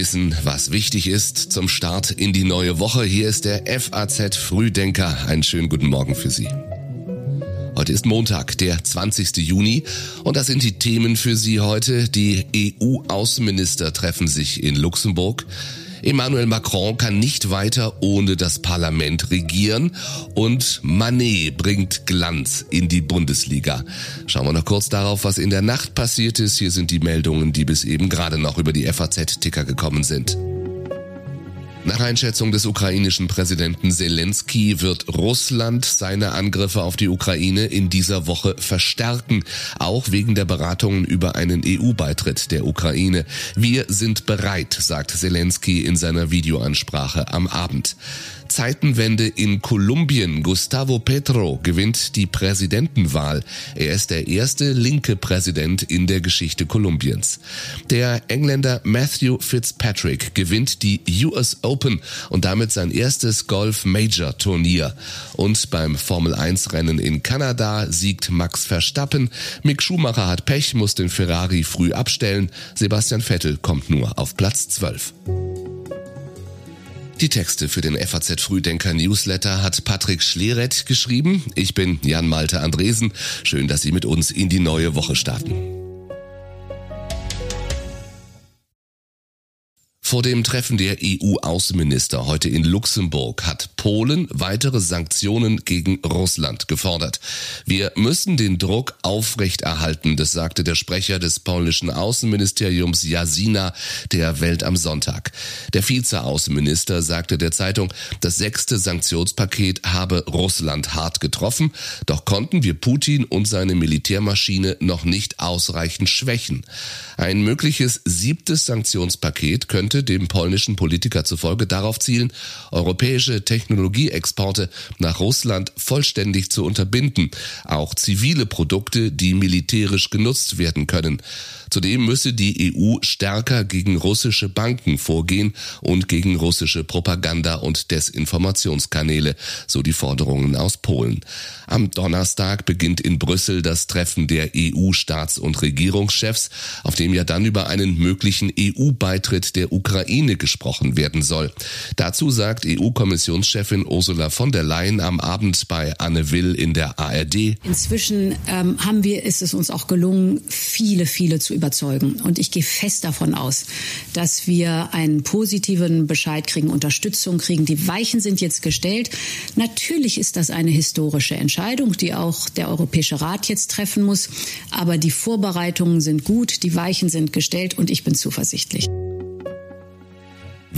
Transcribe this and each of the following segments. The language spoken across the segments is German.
wissen, was wichtig ist zum Start in die neue Woche. Hier ist der FAZ Frühdenker. Einen schönen guten Morgen für Sie. Heute ist Montag, der 20. Juni und das sind die Themen für Sie heute. Die EU-Außenminister treffen sich in Luxemburg. Emmanuel Macron kann nicht weiter ohne das Parlament regieren und Manet bringt Glanz in die Bundesliga. Schauen wir noch kurz darauf, was in der Nacht passiert ist. Hier sind die Meldungen, die bis eben gerade noch über die FAZ-Ticker gekommen sind. Nach Einschätzung des ukrainischen Präsidenten Zelensky wird Russland seine Angriffe auf die Ukraine in dieser Woche verstärken, auch wegen der Beratungen über einen EU-Beitritt der Ukraine. Wir sind bereit, sagt Zelensky in seiner Videoansprache am Abend. Zeitenwende in Kolumbien. Gustavo Petro gewinnt die Präsidentenwahl. Er ist der erste linke Präsident in der Geschichte Kolumbiens. Der Engländer Matthew Fitzpatrick gewinnt die US Open und damit sein erstes Golf Major Turnier. Und beim Formel 1 Rennen in Kanada siegt Max Verstappen. Mick Schumacher hat Pech, muss den Ferrari früh abstellen. Sebastian Vettel kommt nur auf Platz 12. Die Texte für den FAZ Frühdenker Newsletter hat Patrick Schleret geschrieben. Ich bin Jan Malte Andresen. Schön, dass Sie mit uns in die neue Woche starten. Vor dem Treffen der EU-Außenminister heute in Luxemburg hat Polen weitere Sanktionen gegen Russland gefordert. Wir müssen den Druck aufrechterhalten, das sagte der Sprecher des polnischen Außenministeriums Jasina der Welt am Sonntag. Der Vize-Außenminister sagte der Zeitung, das sechste Sanktionspaket habe Russland hart getroffen, doch konnten wir Putin und seine Militärmaschine noch nicht ausreichend schwächen. Ein mögliches siebtes Sanktionspaket könnte dem polnischen Politiker zufolge darauf zielen, europäische Technologieexporte nach Russland vollständig zu unterbinden, auch zivile Produkte, die militärisch genutzt werden können. Zudem müsse die EU stärker gegen russische Banken vorgehen und gegen russische Propaganda- und Desinformationskanäle, so die Forderungen aus Polen. Am Donnerstag beginnt in Brüssel das Treffen der EU-Staats- und Regierungschefs, auf dem ja dann über einen möglichen EU-Beitritt der Ukraine gesprochen werden soll. Dazu sagt EU-Kommissionschefin Ursula von der Leyen am Abend bei Anne Will in der ARD. Inzwischen ähm, haben wir, ist es uns auch gelungen, viele, viele zu überzeugen. Und ich gehe fest davon aus, dass wir einen positiven Bescheid kriegen, Unterstützung kriegen. Die Weichen sind jetzt gestellt. Natürlich ist das eine historische Entscheidung, die auch der Europäische Rat jetzt treffen muss. Aber die Vorbereitungen sind gut, die Weichen sind gestellt und ich bin zuversichtlich.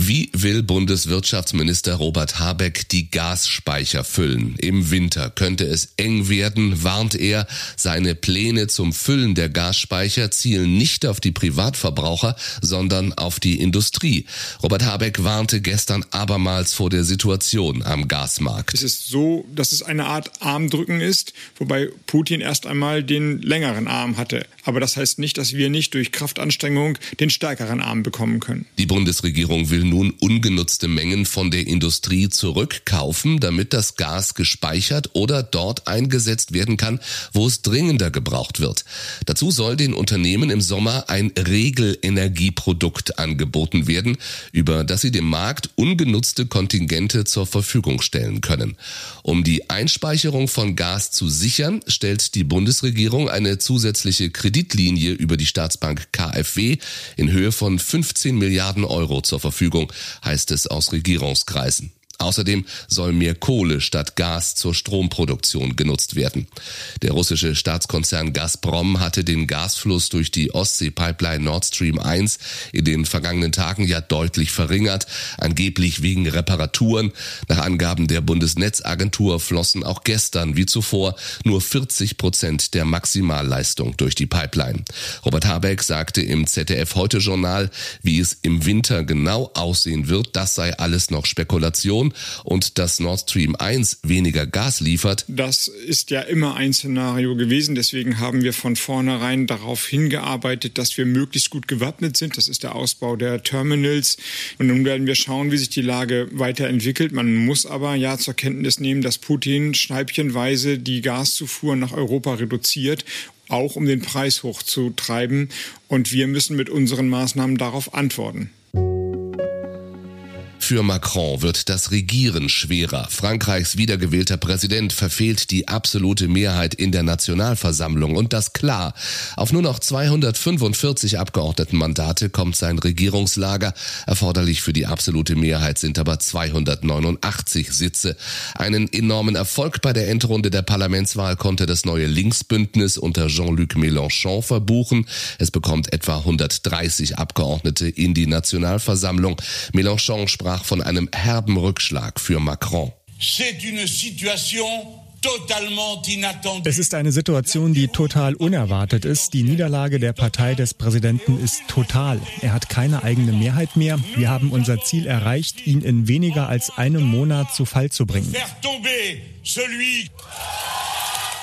Wie will Bundeswirtschaftsminister Robert Habeck die Gasspeicher füllen? Im Winter könnte es eng werden, warnt er. Seine Pläne zum Füllen der Gasspeicher zielen nicht auf die Privatverbraucher, sondern auf die Industrie. Robert Habeck warnte gestern abermals vor der Situation am Gasmarkt. Es ist so, dass es eine Art Armdrücken ist, wobei Putin erst einmal den längeren Arm hatte. Aber das heißt nicht, dass wir nicht durch Kraftanstrengung den stärkeren Arm bekommen können. Die Bundesregierung will nun ungenutzte Mengen von der Industrie zurückkaufen, damit das Gas gespeichert oder dort eingesetzt werden kann, wo es dringender gebraucht wird. Dazu soll den Unternehmen im Sommer ein Regelenergieprodukt angeboten werden, über das sie dem Markt ungenutzte Kontingente zur Verfügung stellen können. Um die Einspeicherung von Gas zu sichern, stellt die Bundesregierung eine zusätzliche Kreditlinie über die Staatsbank KfW in Höhe von 15 Milliarden Euro zur Verfügung Verfügung, heißt es aus Regierungskreisen. Außerdem soll mehr Kohle statt Gas zur Stromproduktion genutzt werden. Der russische Staatskonzern Gazprom hatte den Gasfluss durch die Ostsee-Pipeline Nord Stream 1 in den vergangenen Tagen ja deutlich verringert, angeblich wegen Reparaturen. Nach Angaben der Bundesnetzagentur flossen auch gestern wie zuvor nur 40 Prozent der Maximalleistung durch die Pipeline. Robert Habeck sagte im ZDF Heute Journal, wie es im Winter genau aussehen wird, das sei alles noch Spekulation. Situation und dass Nord Stream 1 weniger Gas liefert. Das ist ja immer ein Szenario gewesen. Deswegen haben wir von vornherein darauf hingearbeitet, dass wir möglichst gut gewappnet sind. Das ist der Ausbau der Terminals. Und nun werden wir schauen, wie sich die Lage weiterentwickelt. Man muss aber ja zur Kenntnis nehmen, dass Putin schneibchenweise die Gaszufuhr nach Europa reduziert auch um den Preis hochzutreiben. Und wir müssen mit unseren Maßnahmen darauf antworten. Für Macron wird das Regieren schwerer. Frankreichs wiedergewählter Präsident verfehlt die absolute Mehrheit in der Nationalversammlung und das klar. Auf nur noch 245 Abgeordnetenmandate kommt sein Regierungslager. Erforderlich für die absolute Mehrheit sind aber 289 Sitze. Einen enormen Erfolg bei der Endrunde der Parlamentswahl konnte das neue Linksbündnis unter Jean-Luc Mélenchon verbuchen. Es bekommt etwa 130 Abgeordnete in die Nationalversammlung. Mélenchon sprach von einem herben Rückschlag für Macron. Es ist eine Situation, die total unerwartet ist. Die Niederlage der Partei des Präsidenten ist total. Er hat keine eigene Mehrheit mehr. Wir haben unser Ziel erreicht, ihn in weniger als einem Monat zu Fall zu bringen.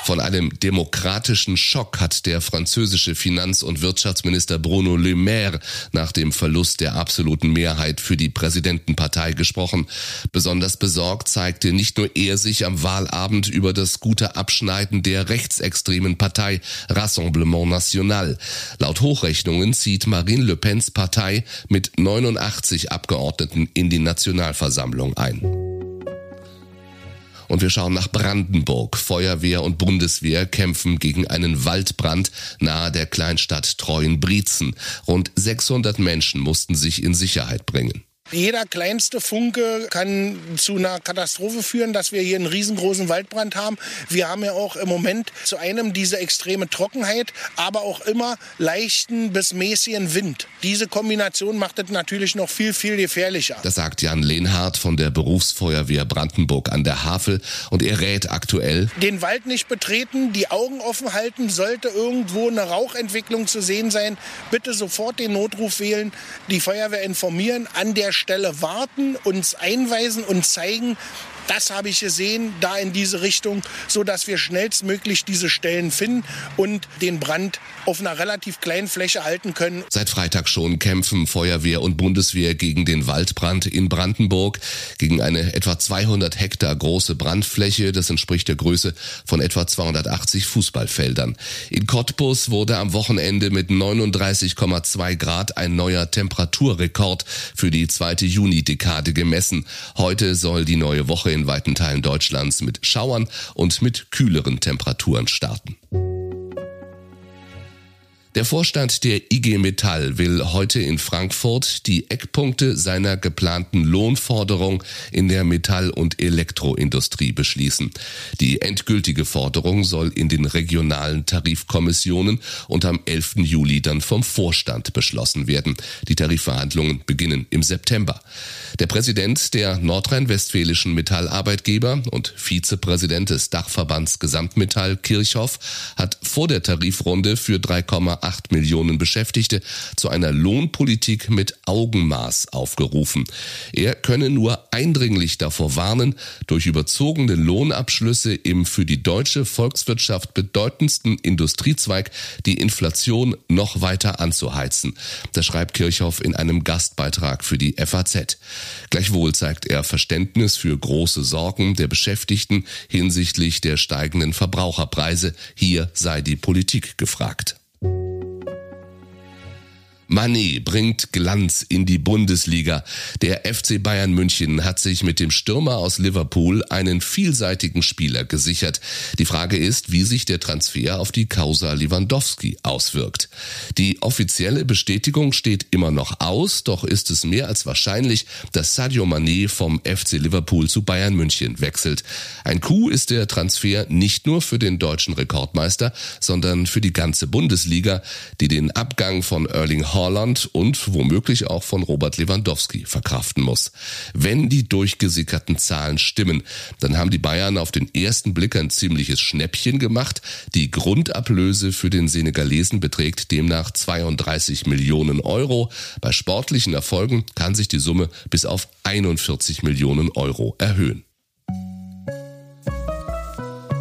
Von einem demokratischen Schock hat der französische Finanz- und Wirtschaftsminister Bruno Le Maire nach dem Verlust der absoluten Mehrheit für die Präsidentenpartei gesprochen. Besonders besorgt zeigte nicht nur er sich am Wahlabend über das gute Abschneiden der rechtsextremen Partei Rassemblement National. Laut Hochrechnungen zieht Marine Le Pens Partei mit 89 Abgeordneten in die Nationalversammlung ein. Und wir schauen nach Brandenburg. Feuerwehr und Bundeswehr kämpfen gegen einen Waldbrand nahe der Kleinstadt Treuenbrietzen. Rund 600 Menschen mussten sich in Sicherheit bringen. Jeder kleinste Funke kann zu einer Katastrophe führen, dass wir hier einen riesengroßen Waldbrand haben. Wir haben ja auch im Moment zu einem diese extreme Trockenheit, aber auch immer leichten bis mäßigen Wind. Diese Kombination macht es natürlich noch viel, viel gefährlicher. Das sagt Jan Lehnhardt von der Berufsfeuerwehr Brandenburg an der Havel und er rät aktuell. Den Wald nicht betreten, die Augen offen halten, sollte irgendwo eine Rauchentwicklung zu sehen sein, bitte sofort den Notruf wählen, die Feuerwehr informieren, an der Stelle warten, uns einweisen und zeigen, das habe ich gesehen, da in diese Richtung, so dass wir schnellstmöglich diese Stellen finden und den Brand auf einer relativ kleinen Fläche halten können. Seit Freitag schon kämpfen Feuerwehr und Bundeswehr gegen den Waldbrand in Brandenburg, gegen eine etwa 200 Hektar große Brandfläche. Das entspricht der Größe von etwa 280 Fußballfeldern. In Cottbus wurde am Wochenende mit 39,2 Grad ein neuer Temperaturrekord für die zweite Juni-Dekade gemessen. Heute soll die neue Woche in in weiten Teilen Deutschlands mit Schauern und mit kühleren Temperaturen starten. Der Vorstand der IG Metall will heute in Frankfurt die Eckpunkte seiner geplanten Lohnforderung in der Metall- und Elektroindustrie beschließen. Die endgültige Forderung soll in den regionalen Tarifkommissionen und am 11. Juli dann vom Vorstand beschlossen werden. Die Tarifverhandlungen beginnen im September. Der Präsident der nordrhein-westfälischen Metallarbeitgeber und Vizepräsident des Dachverbands Gesamtmetall Kirchhoff hat vor der Tarifrunde für 3, 1,8 Millionen Beschäftigte zu einer Lohnpolitik mit Augenmaß aufgerufen. Er könne nur eindringlich davor warnen, durch überzogene Lohnabschlüsse im für die deutsche Volkswirtschaft bedeutendsten Industriezweig die Inflation noch weiter anzuheizen. Das schreibt Kirchhoff in einem Gastbeitrag für die FAZ. Gleichwohl zeigt er Verständnis für große Sorgen der Beschäftigten hinsichtlich der steigenden Verbraucherpreise. Hier sei die Politik gefragt. Mané bringt Glanz in die Bundesliga. Der FC Bayern München hat sich mit dem Stürmer aus Liverpool einen vielseitigen Spieler gesichert. Die Frage ist, wie sich der Transfer auf die Causa Lewandowski auswirkt. Die offizielle Bestätigung steht immer noch aus, doch ist es mehr als wahrscheinlich, dass Sadio Mané vom FC Liverpool zu Bayern München wechselt. Ein Coup ist der Transfer nicht nur für den deutschen Rekordmeister, sondern für die ganze Bundesliga, die den Abgang von Erling Hall Haaland und womöglich auch von Robert Lewandowski verkraften muss. Wenn die durchgesickerten Zahlen stimmen, dann haben die Bayern auf den ersten Blick ein ziemliches Schnäppchen gemacht. Die Grundablöse für den Senegalesen beträgt demnach 32 Millionen Euro. Bei sportlichen Erfolgen kann sich die Summe bis auf 41 Millionen Euro erhöhen.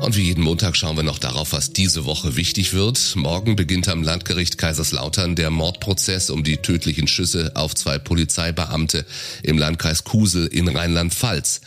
Und wie jeden Montag schauen wir noch darauf, was diese Woche wichtig wird. Morgen beginnt am Landgericht Kaiserslautern der Mordprozess um die tödlichen Schüsse auf zwei Polizeibeamte im Landkreis Kusel in Rheinland-Pfalz.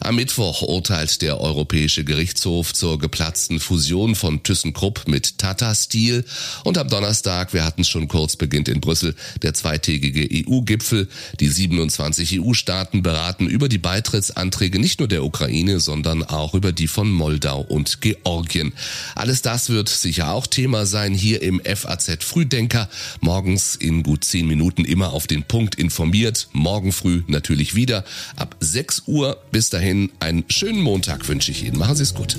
Am Mittwoch urteilt der Europäische Gerichtshof zur geplatzten Fusion von ThyssenKrupp mit Tata Steel und am Donnerstag, wir hatten es schon kurz, beginnt in Brüssel der zweitägige EU-Gipfel. Die 27 EU-Staaten beraten über die Beitrittsanträge nicht nur der Ukraine, sondern auch über die von Moldau und Georgien. Alles das wird sicher auch Thema sein hier im FAZ Frühdenker. Morgens in gut zehn Minuten immer auf den Punkt informiert. Morgen früh natürlich wieder ab 6 Uhr. Bis dahin einen schönen Montag wünsche ich Ihnen. Machen Sie es gut.